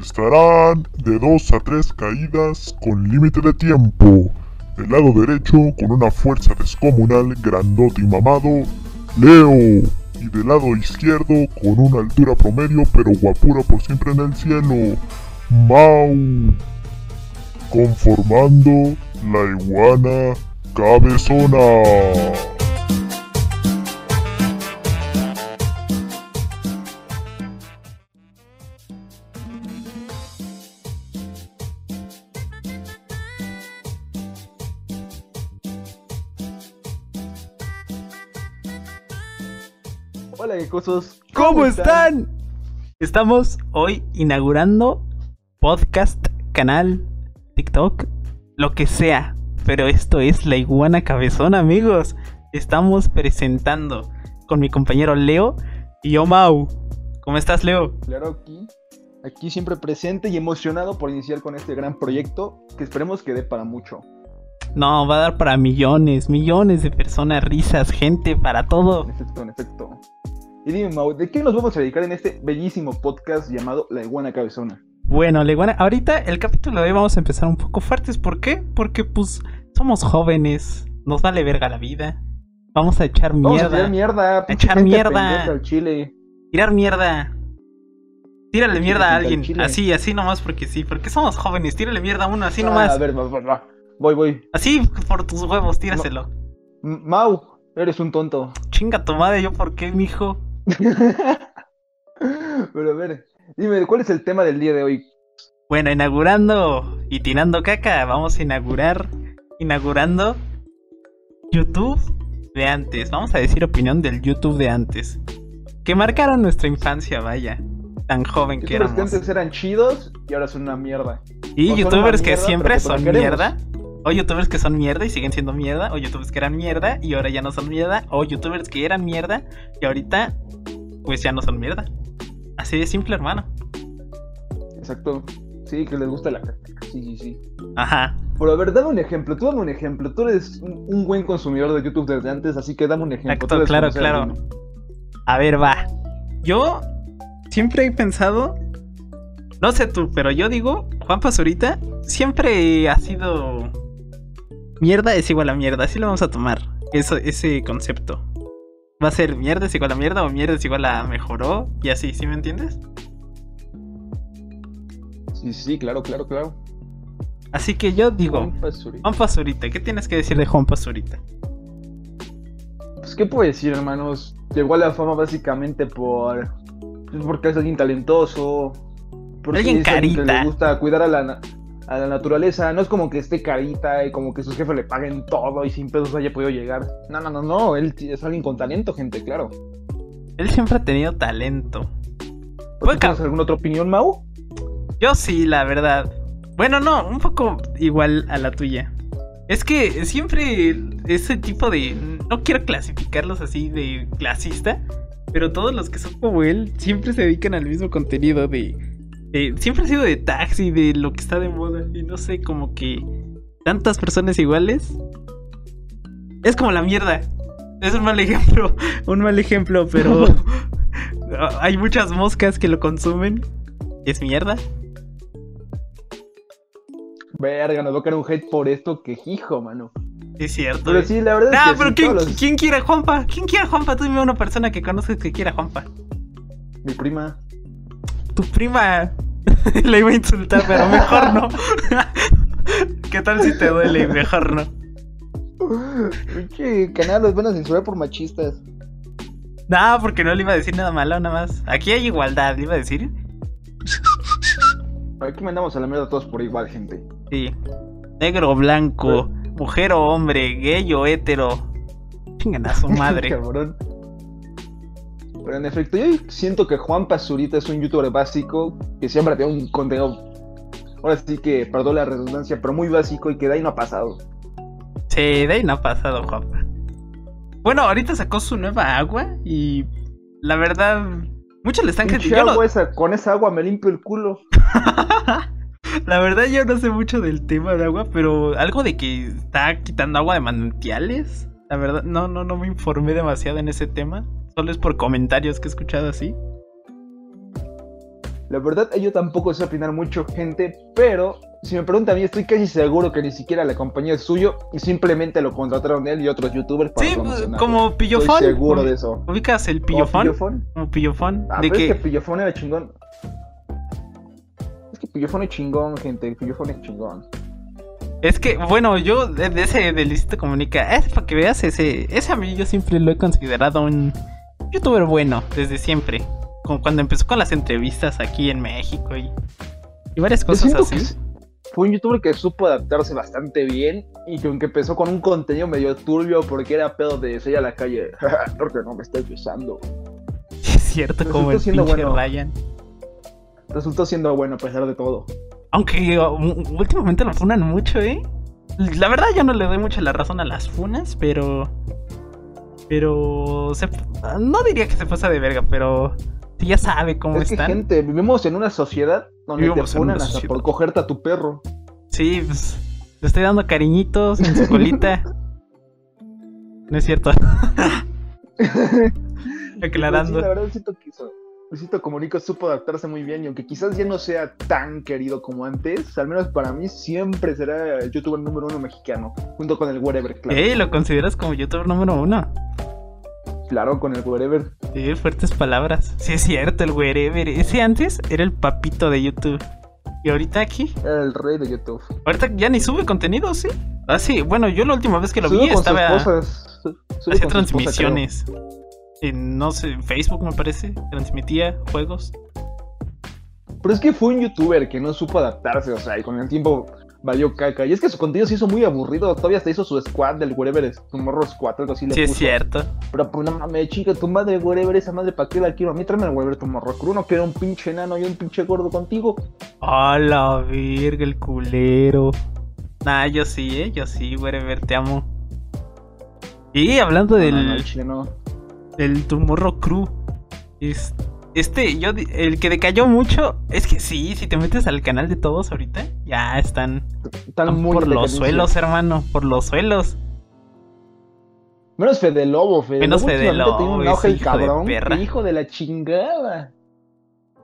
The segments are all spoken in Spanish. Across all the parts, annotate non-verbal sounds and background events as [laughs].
Estarán de 2 a 3 caídas con límite de tiempo. Del lado derecho, con una fuerza descomunal, grandote y mamado, Leo. Y del lado izquierdo, con una altura promedio, pero guapura por siempre en el cielo, Mau. Conformando la iguana cabezona. Hola, gecosos. ¿Cómo están? Estamos hoy inaugurando podcast, canal, TikTok, lo que sea. Pero esto es la iguana cabezona, amigos. Estamos presentando con mi compañero Leo y yo Mau. ¿Cómo estás, Leo? Claro, aquí. Aquí siempre presente y emocionado por iniciar con este gran proyecto que esperemos que dé para mucho. No, va a dar para millones, millones de personas, risas, gente, para todo. En efecto, en efecto. Y dime, Mau, ¿de qué nos vamos a dedicar en este bellísimo podcast llamado La Iguana Cabezona? Bueno, la iguana, ahorita el capítulo de hoy vamos a empezar un poco fuertes. ¿Por qué? Porque pues somos jóvenes, nos vale verga la vida. Vamos a echar Vamos a mierda. tirar mierda. pinche echar mierda. al chile. Tirar mierda. Tírale Chile mierda a alguien. Así, así nomás porque sí. Porque somos jóvenes. Tírale mierda a uno, así Ah, nomás. A ver, va, va, va. Voy, voy. Así por tus huevos, tíraselo. M- Mau, eres un tonto. Chinga tu madre, yo por qué, mijo. [laughs] Pero a ver, dime, ¿cuál es el tema del día de hoy? Bueno, inaugurando y tirando caca, vamos a inaugurar. Inaugurando YouTube de antes. Vamos a decir opinión del YouTube de antes. Que marcaron nuestra infancia, vaya. Tan joven que éramos. antes eran chidos y ahora son una mierda. Y o youtubers que siempre son queremos. mierda. O youtubers que son mierda y siguen siendo mierda. O youtubers que eran mierda y ahora ya no son mierda. O youtubers que eran mierda y ahorita pues ya no son mierda. Así de simple, hermano. Exacto. Sí, que les gusta la caca. Sí, sí, sí. Ajá. Pero a ver, dame un ejemplo. Tú dame un ejemplo. Tú eres un, buen consumidor de YouTube desde antes, así que dame un ejemplo. Exacto, claro, claro. A ver, va. Yo siempre he pensado. No sé tú, pero yo digo, Juan Pazurita siempre ha sido. Mierda es igual a mierda, así lo vamos a tomar. Eso, ese concepto. Va a ser mierda es igual a mierda o mierda es igual a mejoró y así, ¿sí me entiendes? Sí, sí, claro, claro, claro. Así que yo digo, Juan Pazurita, ¿qué tienes que decir de Juan Pazurita? Pues, ¿qué puedo decir, hermanos? Llegó a la fama básicamente por. pues, porque es alguien talentoso. Porque Alguien es alguien que carita. le gusta cuidar a la, a la naturaleza. No es como que esté carita y como que sus jefes le paguen todo y sin pesos haya podido llegar. No, no, no, no. Él es alguien con talento, gente, claro. Él siempre ha tenido talento. ¿Tú Puede ca- ¿Tienes alguna otra opinión, Mau? Yo sí, la verdad. Bueno, no, un poco igual a la tuya. Es que siempre ese tipo de... No quiero clasificarlos así de clasista, pero todos los que son como él siempre se dedican al mismo contenido de... de- siempre ha sido de taxi, de lo que está de moda. Y no sé, como que tantas personas iguales. Es como la mierda. Es un mal ejemplo, [laughs] un mal ejemplo, pero [laughs] hay muchas moscas que lo consumen. Es mierda. Verga, nos va a caer un hate por esto que hijo, mano. Es cierto. Pero eh. sí, la verdad es Ah, que pero ¿quién, todos los- ¿quién quiere a Juanpa? ¿Quién quiere a Juanpa? Tú dime una persona que conoces que quiera a Juanpa. Mi prima. Tu prima. [laughs] Le iba a insultar, pero mejor no. [laughs] ¿Qué tal si te duele? Mejor no. Pinche canal los van a censurar por machistas. No, porque no le iba a decir nada malo, nada más. Aquí hay igualdad, le iba a decir. Aquí mandamos a la mierda todos por igual, gente. Sí. Negro o blanco, mujer o hombre, gay o hétero. Chingan a su [laughs] madre. Cabrón. Pero en efecto, yo siento que Juan Pazurita es un youtuber básico que siempre tiene un contenido. Ahora sí que, perdón la redundancia, pero muy básico y que de ahí no ha pasado. Sí, de ahí no ha pasado, Juanpa. Bueno, ahorita sacó su nueva agua y la verdad, muchos le están criticando. esa, con esa agua me limpio el culo. [laughs] La verdad yo no sé mucho del tema de agua, pero algo de que está quitando agua de manantiales. La verdad, no, no, no me informé demasiado en ese tema. Solo es por comentarios que he escuchado así. La verdad, yo tampoco sé opinar mucho, gente, pero si me preguntan a mí, estoy casi seguro que ni siquiera la compañía es suyo y simplemente lo contrataron él y otros youtubers para Sí, promocionarlo. como Pillofón. Estoy seguro de eso. ¿Ubicas el ¿Como Pillofón? Pillofón? Como Pillofón. Ah, de pero que... es que Pillofón era chingón. Es que Pillofón es chingón, gente. Pillofón es chingón. Es que, bueno, yo de, ese de Luisito Comunica, es para que veas ese, ese a mí yo siempre lo he considerado un youtuber bueno, desde siempre. Como cuando empezó con las entrevistas aquí en México y, y varias cosas así. fue un youtuber que supo adaptarse bastante bien y que aunque empezó con un contenido medio turbio porque era pedo de salir a la calle, [laughs] porque no me estás besando. [laughs] Es cierto, como el Resultó siendo pinche bueno. Ryan. Resultó siendo bueno a pesar de todo. Aunque últimamente lo funan mucho, ¿eh? La verdad yo no le doy mucho la razón a las funas, pero... Pero... se- no diría que se pasa de verga, pero... sí ya sabe cómo es que están. gente, vivimos en una sociedad donde Vivimos te en una funan hasta sociedad. por cogerte a tu perro. Sí, pues, le estoy dando cariñitos en su colita. No es cierto. [laughs] [laughs] Aclarando. Sí, la verdad siento que eso. Luisito Comunica supo adaptarse muy bien y aunque quizás ya no sea tan querido como antes, al menos para mí siempre será el youtuber número uno mexicano, junto con el Wherever, claro. Ey, ¿lo consideras como youtuber número uno? Claro, con el Wherever. Sí, fuertes palabras. Sí, es cierto, el wherever. Ese antes era el papito de YouTube. Y ahorita aquí. Era el rey de YouTube. Ahorita ya ni sube contenido, ¿sí? Ah, sí. Bueno, yo la última vez que lo vi con estaba. sus sube Hacía esposa, transmisiones. En, no sé, en Facebook me parece. Transmitía juegos. Pero es que fue un youtuber que no supo adaptarse, o sea, y con el tiempo valió caca. Y es que su contenido se hizo muy aburrido. Todavía hasta hizo su squad del Wherever, Tomorrow Squad, algo así le Sí, es cierto. Pero pues no mames, chica, tu madre Wherever, esa madre, ¿para qué la quiero? A mí tráeme el Wherever Tomorrow Crew, no quiero un pinche enano y un pinche gordo contigo. A la verga, el culero. Nah, yo sí, eh. Yo sí, wherever, te amo. Y hablando del. no, no, no. Del Tomorrow Crew. Es, este, yo, el que decayó mucho, es que sí, si te metes al canal de todos ahorita, ya están, muy por los suelos, hermano, por los suelos. Menos Fede Lobo, Fede Menos Lobo Fede últimamente tiene Lobo, un el hijo de cabrón. Hijo de la chingada.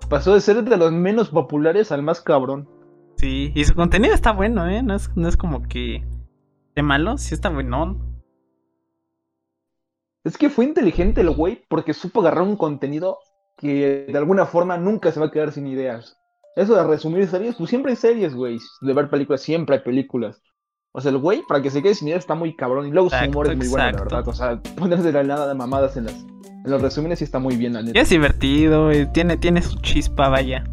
Pasó de ser de los menos populares al más cabrón. Sí, y su contenido está bueno, ¿eh? No es, no es como que de malo, sí está bueno. Es que fue inteligente el güey porque supo agarrar un contenido que de alguna forma nunca se va a quedar sin ideas. Eso de resumir series, pues siempre hay series, güey. De ver películas, siempre hay películas. O sea, el güey, para que se quede sin ideas, está muy cabrón. Y luego su humor Exacto, es muy bueno, la exacto. verdad. O sea, [laughs] ponerse de la nada de mamadas en, las, en los resúmenes sí está muy bien, la Y es divertido, tiene, tiene su chispa, vaya.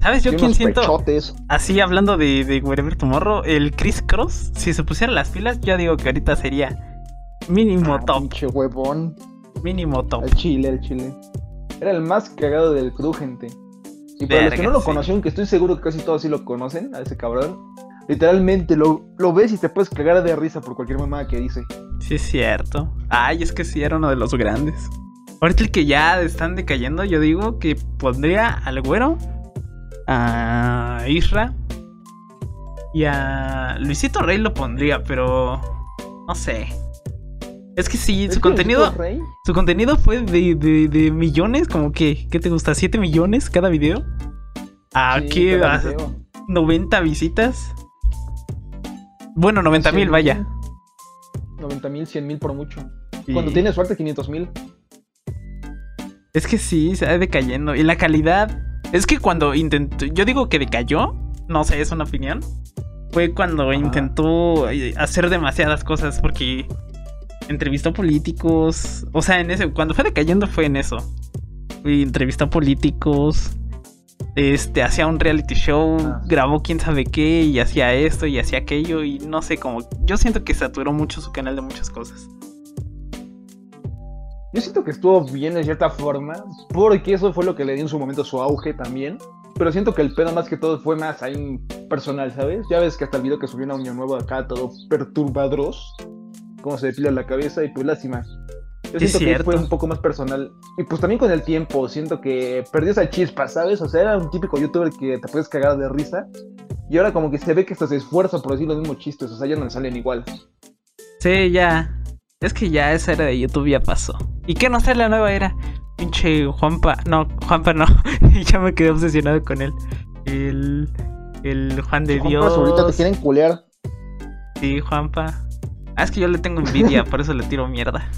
¿Sabes yo quién siento? pechotes. Así hablando de, de Wherever Tomorrow, el Chris Cross, si se pusieran las pilas, yo digo que ahorita sería mínimo Ah, top, pinche huevón. mínimo top. El chile, el chile. Era el más cagado del crew, gente. Y para los que no lo sí. conocieron, que estoy seguro que casi todos sí lo conocen, a ese cabrón. Literalmente lo, lo ves y te puedes cagar de risa por cualquier mamada que dice. Sí, es cierto. Ay, es que sí, era uno de los grandes. Ahorita el que ya están decayendo, yo digo que pondría al güero, a Isra y a Luisito Rey lo pondría, pero no sé. Es que sí, su contenido, Rey, su contenido fue de, de- de millones, como que, ¿qué te gusta? ¿7 millones cada video? Sí, cada a video. 90 visitas. Bueno, 90 mil, 100,000, vaya. 90 mil, 100 mil por mucho. Cuando tienes suerte, 500 mil. Es que sí, se va decayendo. Y la calidad. Es que cuando intentó. Yo digo que decayó. No sé, es una opinión. Fue cuando Ajá. intentó eh, hacer demasiadas cosas. Porque entrevistó políticos. O sea, en ese. Cuando fue decayendo fue en eso. Y entrevistó políticos. Este, hacía un reality show. Ah. Grabó quién sabe qué. Y hacía esto y hacía aquello. Y no sé cómo. Yo siento que saturó mucho su canal de muchas cosas. Yo siento que estuvo bien de cierta forma, porque eso fue lo que le dio en su momento su auge también. Pero siento que el pedo más que todo fue más ahí personal, ¿sabes? Ya ves que hasta el video que subió en Año Nuevo acá todo perturbadros, cómo se depila la cabeza y pues lástima. Yo Es siento que cierto. fue un poco más personal. Y pues también con el tiempo, siento que perdió esa chispa, ¿sabes? O sea, era un típico youtuber que te puedes cagar de risa. Y ahora como que se ve que hasta se esfuerza por decir los mismos chistes, o sea, ya no le salen igual. Sí, ya. Es que ya esa era de YouTube ya pasó. ¿Y qué no sé la nueva era? pinche Juanpa. No, Juanpa no. [laughs] ya me quedé obsesionado con él. El. El Juan de Juanpa, Dios. ahorita te quieren culear. Sí, Juanpa. Ah, es que yo le tengo envidia, por eso le tiro mierda.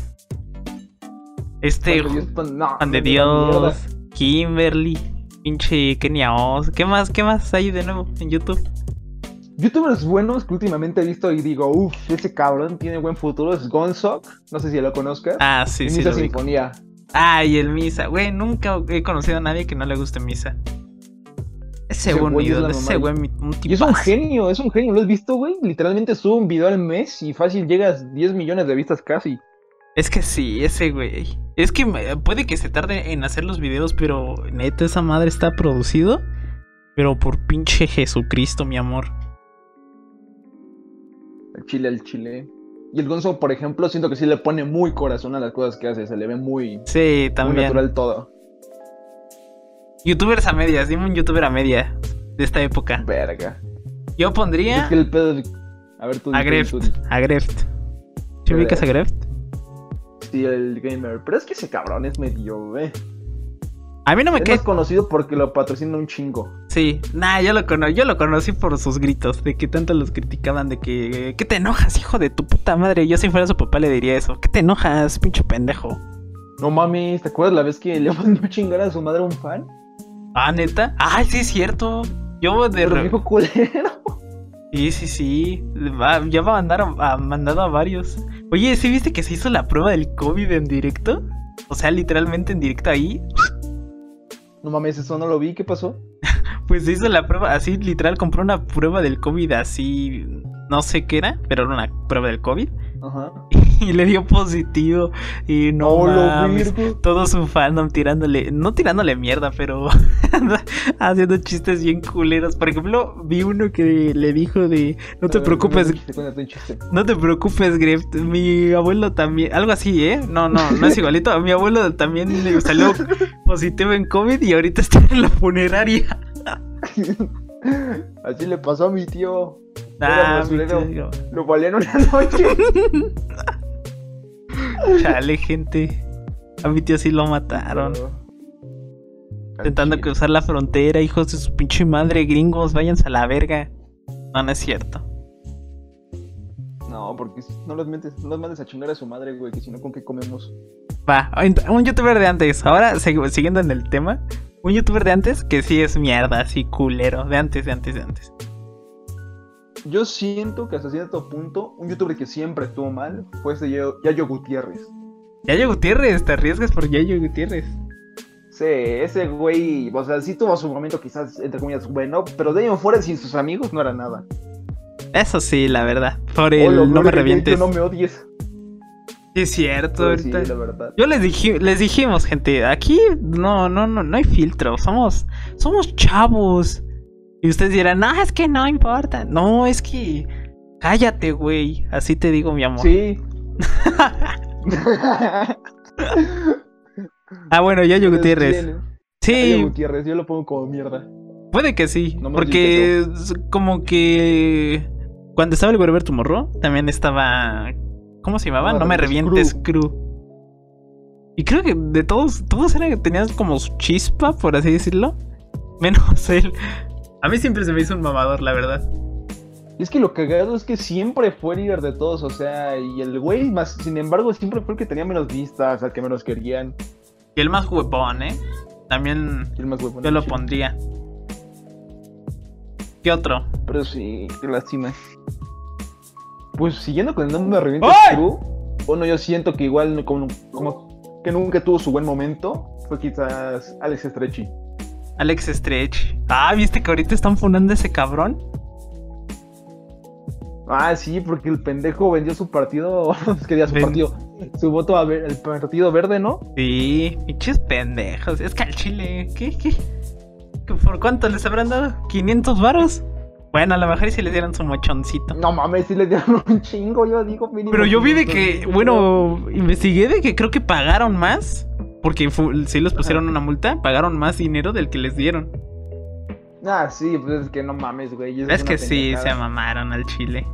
Este Juan de Dios, pues, no, Juan de no. Dios, Kimberly, pinche Kenia Oz. ¿Qué más, qué más hay de nuevo en YouTube? Youtubers buenos que últimamente he visto y digo, uff, ese cabrón tiene buen futuro es Gonzok. No sé si lo conozcas. Ah, sí, y sí. Misa Lo. Sinfonía. Ay, el Misa. Güey, nunca he conocido a nadie que no le guste Misa. Ese güey, un es ese güey, Y es un genio, es un genio. ¿Lo has visto, güey? Literalmente sube un video al mes y fácil llegas a 10 millones de vistas casi. Es que sí, ese güey. Es que puede que se tarde en hacer los videos, pero neta, esa madre está producido. Pero por pinche Jesucristo, mi amor. El chile al chile. Y el Gonzo, por ejemplo, siento que sí le pone muy corazón a las cosas que hace. Se le ve muy, Sí, muy también. natural todo. Youtubers a medias, dime un youtuber a media de esta época. Verga. Yo pondría Es que el pedo es- A ver, tú a Greft. A Greft. ¿Te ubicas a Greft? Sí, el gamer. Pero es que ese cabrón es medio, eh. A mí no me Es cae. más conocido porque lo patrocina un chingo. Sí, nah, yo lo, cono yo lo conocí por sus gritos, de que tanto los criticaban, de que, ¿qué te enojas, hijo de tu puta madre? Yo si fuera su papá le diría eso, ¿qué te enojas, pinche pendejo? No mames, ¿te acuerdas la vez que le mandó a chingar a su madre a un fan? Ah, neta, ay, sí es cierto. Yo de re- dijo culero. Sí, sí, sí. Va- ya va a mandar a, a- mandado a varios. Oye, ¿sí viste que se hizo la prueba del COVID en directo? O sea, literalmente en directo ahí. No mames, eso no lo vi, ¿qué pasó? [laughs] Pues se hizo la prueba, así literal compró una prueba del COVID así, no sé qué era, pero era una prueba del COVID. Ajá. [laughs] Y le dio positivo. Y no lo mames, todo su fandom tirándole, no tirándole mierda, pero [laughs] haciendo chistes bien culeros. Por ejemplo, vi uno que le dijo de, no te preocupes, no te preocupes, Greft. Mi abuelo también. Algo así, ¿eh? No, no, no es igualito. A mi abuelo también le salió positivo en COVID y ahorita está en la funeraria. [laughs] Así le pasó a mi tío. Ah, mi tío. Lo valieron una noche. [laughs] Chale, gente. A mi tío sí lo mataron. Intentando cruzar la frontera, hijos de su pinche madre, gringos, váyanse a la verga. No, no es cierto. No, porque no los metes, no los mandes a chingar a su madre, güey, que si no, ¿con qué comemos? Va, un youtuber de antes. Ahora, siguiendo en el tema, un youtuber de antes que sí es mierda, así culero. De antes, de antes, de antes. Yo siento que hasta cierto punto, un youtuber que siempre estuvo mal fue ese Yayo, Gutiérrez. Yayo Gutiérrez, te arriesgas por Yayo Gutiérrez. Sí, ese güey, o sea, sí tuvo su momento quizás, entre comillas, bueno, pero de ahí en fuera sin sus amigos no era nada. Eso sí, la verdad. Por el no me revientes. No me odies. Sí, es cierto, Pues sí, ahorita. la verdad. Yo les dije, les dijimos, gente, aquí no, no, no, no hay filtro, somos, somos chavos. Y ustedes dirán, no, es que no importa. No, es que cállate, güey. Así te digo, mi amor. Sí. [laughs] Ah, bueno, Yayo Gutiérrez. Yayo Sí, Gutiérrez, yo lo pongo como mierda. puede que sí. No porque es como que cuando estaba el Wherever Tomorrow, también estaba. ¿Cómo se llamaba? No me No me revientes, revientes, crew. Y creo que de todos, todos eran, tenían como su chispa, por así decirlo. Menos [laughs] él. A mí siempre se me hizo un mamador, la verdad. Y es que lo cagado es que siempre fue líder de todos, o sea, y el güey, más, sin embargo, siempre fue el que tenía menos vistas, al que menos querían. Y el más huevón, ¿eh? También el más huevón, yo lo pondría. ¿Qué otro? Pero sí, qué lástima. Pues siguiendo con el nombre de Revienta. Crew, bueno, yo siento que igual como, como que nunca tuvo su buen momento, fue quizás Alex Stretchy. Alex Stretch. Ah, ¿viste que ahorita están funando ese cabrón? Ah, sí, porque el pendejo vendió su partido, [laughs] quería su Ven- partido, su voto al el partido verde, ¿no? Sí, pinches pendejos. Es que al chile, ¿qué, qué? ¿Qué- ¿Por cuánto les habrán dado? ¿500 varos? Bueno, a lo mejor sí les dieron su mochoncito. No mames, sí le dieron [laughs] un chingo, yo digo mínimo. Pero yo vi de 500, que, bueno, investigué de que creo que pagaron más. Porque sí les pusieron una multa, pagaron más dinero del que les dieron. Ah, sí, pues es que no mames, güey. Es que sí, se mamaron al chile.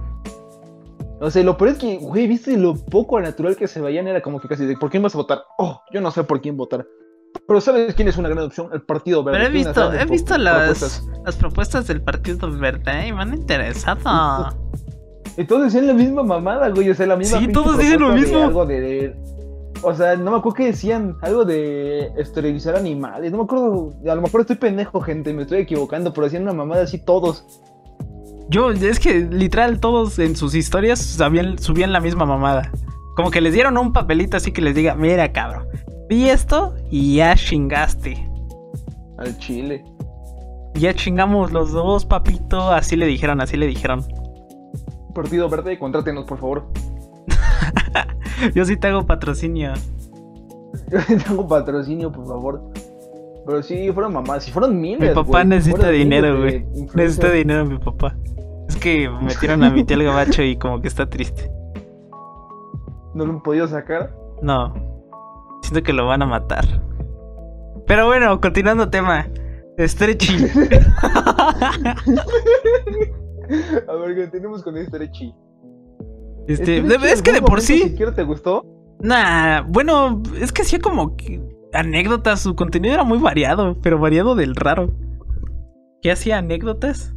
O sea, lo peor es que, güey, viste lo poco natural que se veían, era como que casi de, ¿por quién vas a votar? Oh, yo no sé por quién votar. Pero ¿sabes quién es una gran opción? El Partido Verde. Pero he visto, he visto las propuestas. las propuestas del Partido Verde y me han interesado. Y todos decían la misma mamada, güey. O sea, la misma Sí, todos dicen lo de mismo. algo de, de- O sea, no me acuerdo qué decían. Algo de esterilizar animales. No me acuerdo. A lo mejor estoy pendejo, gente. Me estoy equivocando. Pero decían una mamada así todos. Yo, es que literal todos en sus historias sabían, subían la misma mamada. Como que les dieron un papelito así que les diga, mira cabrón, vi esto y ya chingaste. Al chile. Ya chingamos los dos, papito. Así le dijeron, así le dijeron. Partido Verde, contrátenos, por favor. [laughs] Yo sí te hago patrocinio. [laughs] Tengo patrocinio, por favor. Pero sí, fueron mamás. Si fueron miles. Mi papá necesita Fueron dinero, güey. Necesita dinero mi papá. Es que metieron a mi tío el gabacho y como que está triste. No lo han podido sacar. No. Siento que lo van a matar. Pero bueno, continuando tema. Stretchy. [laughs] A ver, ¿qué tenemos con este de- es que de por sí. siquiera te gustó? Nah, bueno, es que hacía como que anécdotas, su contenido era muy variado, pero variado del raro. ¿Qué hacía anécdotas?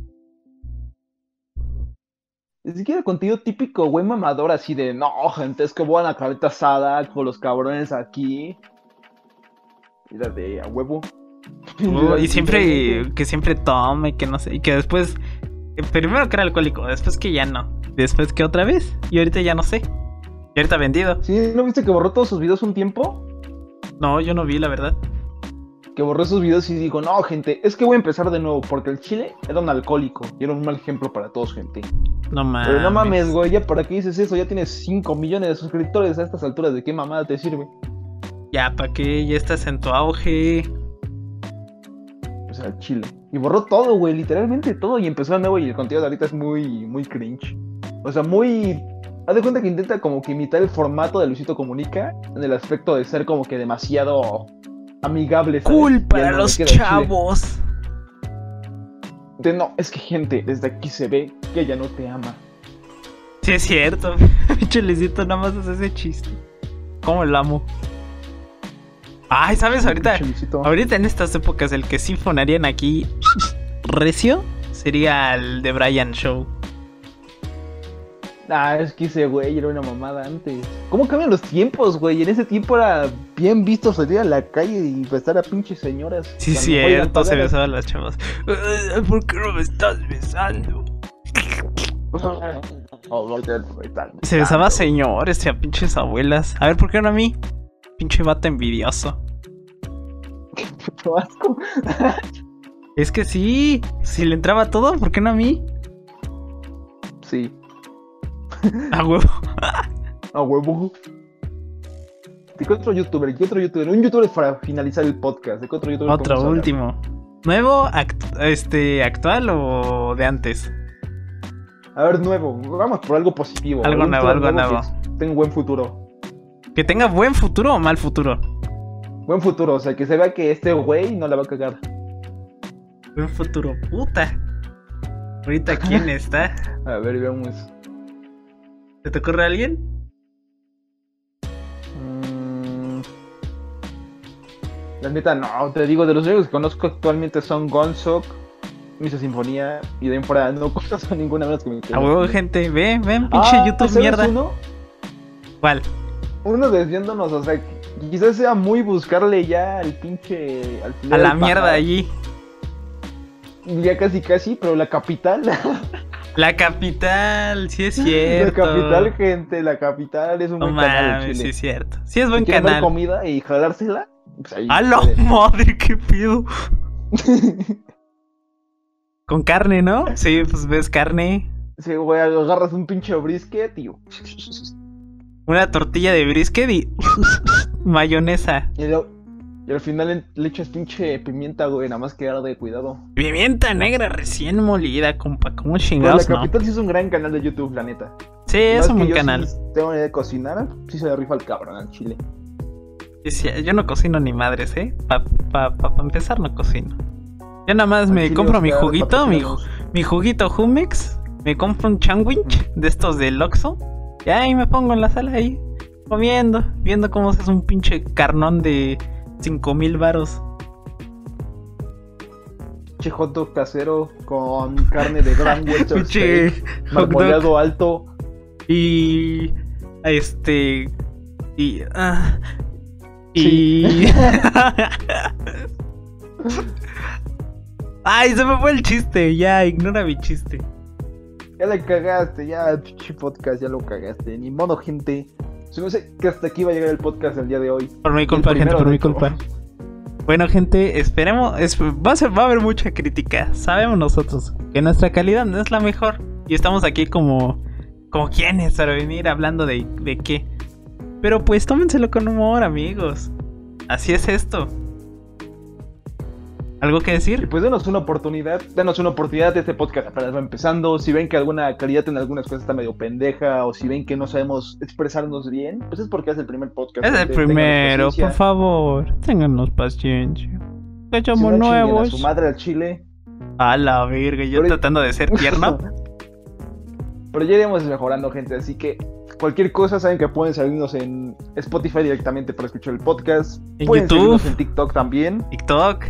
Ni siquiera contigo típico, güey, mamador, así de, no, gente, es que voy a la carreta asada con los cabrones aquí. Mira, de a huevo. Oh, y [laughs] siempre, que siempre tome, que no sé, y que después, primero que era alcohólico, después que ya no, después que otra vez, y ahorita ya no sé. Y ahorita vendido. ¿Sí? ¿No viste que borró todos sus videos un tiempo? No, yo no vi, la verdad. Que borró sus videos y dijo, no, gente, es que voy a empezar de nuevo, porque el chile era un alcohólico y era un mal ejemplo para todos, gente. No mames. Pero no mames, güey, ya para qué dices eso, ya tienes 5 millones de suscriptores a estas alturas, ¿de qué mamada te sirve? Ya, ¿para qué? Ya estás en tu auge. O sea, al chile. Y borró todo, güey, literalmente todo. Y empezó de nuevo y el contenido de ahorita es muy, muy cringe. O sea, muy... Haz de cuenta que intenta como que imitar el formato de Luisito Comunica en el aspecto de ser como que demasiado amigable. ¿sabes? Cool para no los chavos. De, no, es que gente, desde aquí se ve que ella no te ama. Sí, es cierto. [laughs] Pinche Luisito nada más hace ese chiste. ¿Cómo lo amo? Ay, ¿sabes? Ahorita, ahorita en estas épocas el que sí fonarían aquí recio sería el de Brian Show. Ah, es que ese güey era una mamada antes. ¿Cómo cambian los tiempos, güey? En ese tiempo era bien visto salir a la calle y besar a pinches señoras. Sí, oigan cierto, se besaban las chavas. Eh, ¿Por qué no me estás besando? Se besaba a señores y a pinches abuelas. A ver, ¿por qué no a mí? Pinche vato envidioso. Puto asco. Es que sí, si le entraba todo, ¿por qué no a mí? Sí, A huevo. a huevo. ¿De qué otro youtuber? ¿Qué otro youtuber? Un youtuber para finalizar el podcast. ¿De qué otro youtuber? Otro, último. ¿Nuevo, act- este, actual o de antes? A ver, nuevo. Vamos por algo positivo. Algo nuevo, algo que Tenga un buen futuro. ¿Que tenga buen futuro o mal futuro? Buen futuro, o sea, que se vea que este güey no la va a cagar. Buen futuro, puta. Ahorita, [laughs] ¿quién está? A ver, veamos. ¿Se te ocurre alguien? Mm. La neta, no, te digo, de los únicos que conozco actualmente son Gonzok, Misa Sinfonía, y de fuera no [laughs] conozco ninguna menos que mi A huevo, gente. Ve, ven, pinche Ah, YouTube ¿sabes mierda. Uno? ¿Cuál? Uno desviándonos, o sea, quizás sea muy buscarle ya al pinche. Al A la mierda pajar. allí. Ya casi, casi, pero la capital. [laughs] La capital, sí es la cierto. capital, gente, la capital es un No buen canal mames, sí Chile. es cierto. Sí es Si buen ver canal. comida y jalársela, pues ahí. ¡A la madre, qué pido! [laughs] Con carne, ¿no? Sí, pues ves carne. Sí, güey, agarras un pinche brisket, tío. Una tortilla de brisket y [laughs] mayonesa. Y, lo- y al final le, echas pinche pimienta, güey, nada más que de cuidado. Pimienta negra recién molida, compa. ¿Cómo Pues chingados, la no? capital sí es un gran canal de YouTube, la neta. Sí, es un buen canal. Sí tengo idea de cocinar, sí se le rifa el cabrón al chile. Yo no cocino ni madres, ¿eh? Para pa, pa- pa empezar, no cocino. Yo nada más me chile, compro mi juguito, mi, mi juguito Humex, me compro un sandwich de estos del Oxxo, y ahí me pongo en la sala ahí, comiendo, viendo cómo se hace un pinche carnón de 5 mil varos. Che hot dog casero con carne de gran [laughs] dog. marmoleado alto. Y. Este. Y. ah, Sí. y. [laughs] Ay, se me fue el chiste. Ya, ignora mi chiste. Ya le cagaste, ya, pinche podcast, ya lo cagaste. Ni modo, gente. Se me hace que hasta aquí va a llegar el podcast del día de hoy. Por mi El culpa, gente, por mi culpa. Bueno, gente, esperemos. es- va, a ser- va a haber mucha crítica. Sabemos nosotros que nuestra calidad no es la mejor. Y estamos aquí como. Como quienes para venir hablando de, de qué. Pero pues tómenselo con humor, amigos. Así es esto. ¿Algo que Y decir? pues denos una oportunidad, denos una oportunidad, este podcast apenas va empezando, si ven que alguna calidad en algunas cosas está medio pendeja, o si ven que no sabemos expresarnos bien, pues es porque es el primer podcast. Es el primero, por favor. Ténganos paciencia. Que Si somos no, chinguen a nuevos. su madre al chile, A la verga, yo Pero- tratando de ser tierno. [laughs] pero ya iremos mejorando, gente, así que cualquier cosa saben que pueden seguirnos en Spotify directamente para escuchar el podcast, En pueden YouTube. seguirnos en TikTok también. TikTok.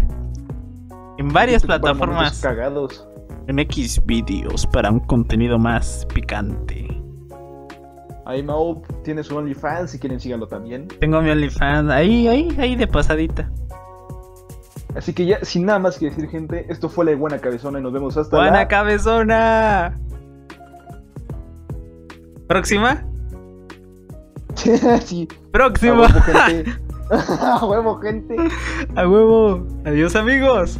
En varias momentos plataformas. cagados. En X videos para un contenido más picante. Ahí Mau tiene su OnlyFans, si quieren síganlo también. Tengo mi OnlyFans ahí, ahí, ahí de pasadita. Así que ya, sin nada más que decir, gente, esto fue la buena cabezona y nos vemos hasta ¡Buena la... cabezona! ¿Próxima? [laughs] sí, a ¡Próxima! huevo, [laughs] gente. [laughs] a huevo, gente. ¡A huevo! ¡Adiós, amigos!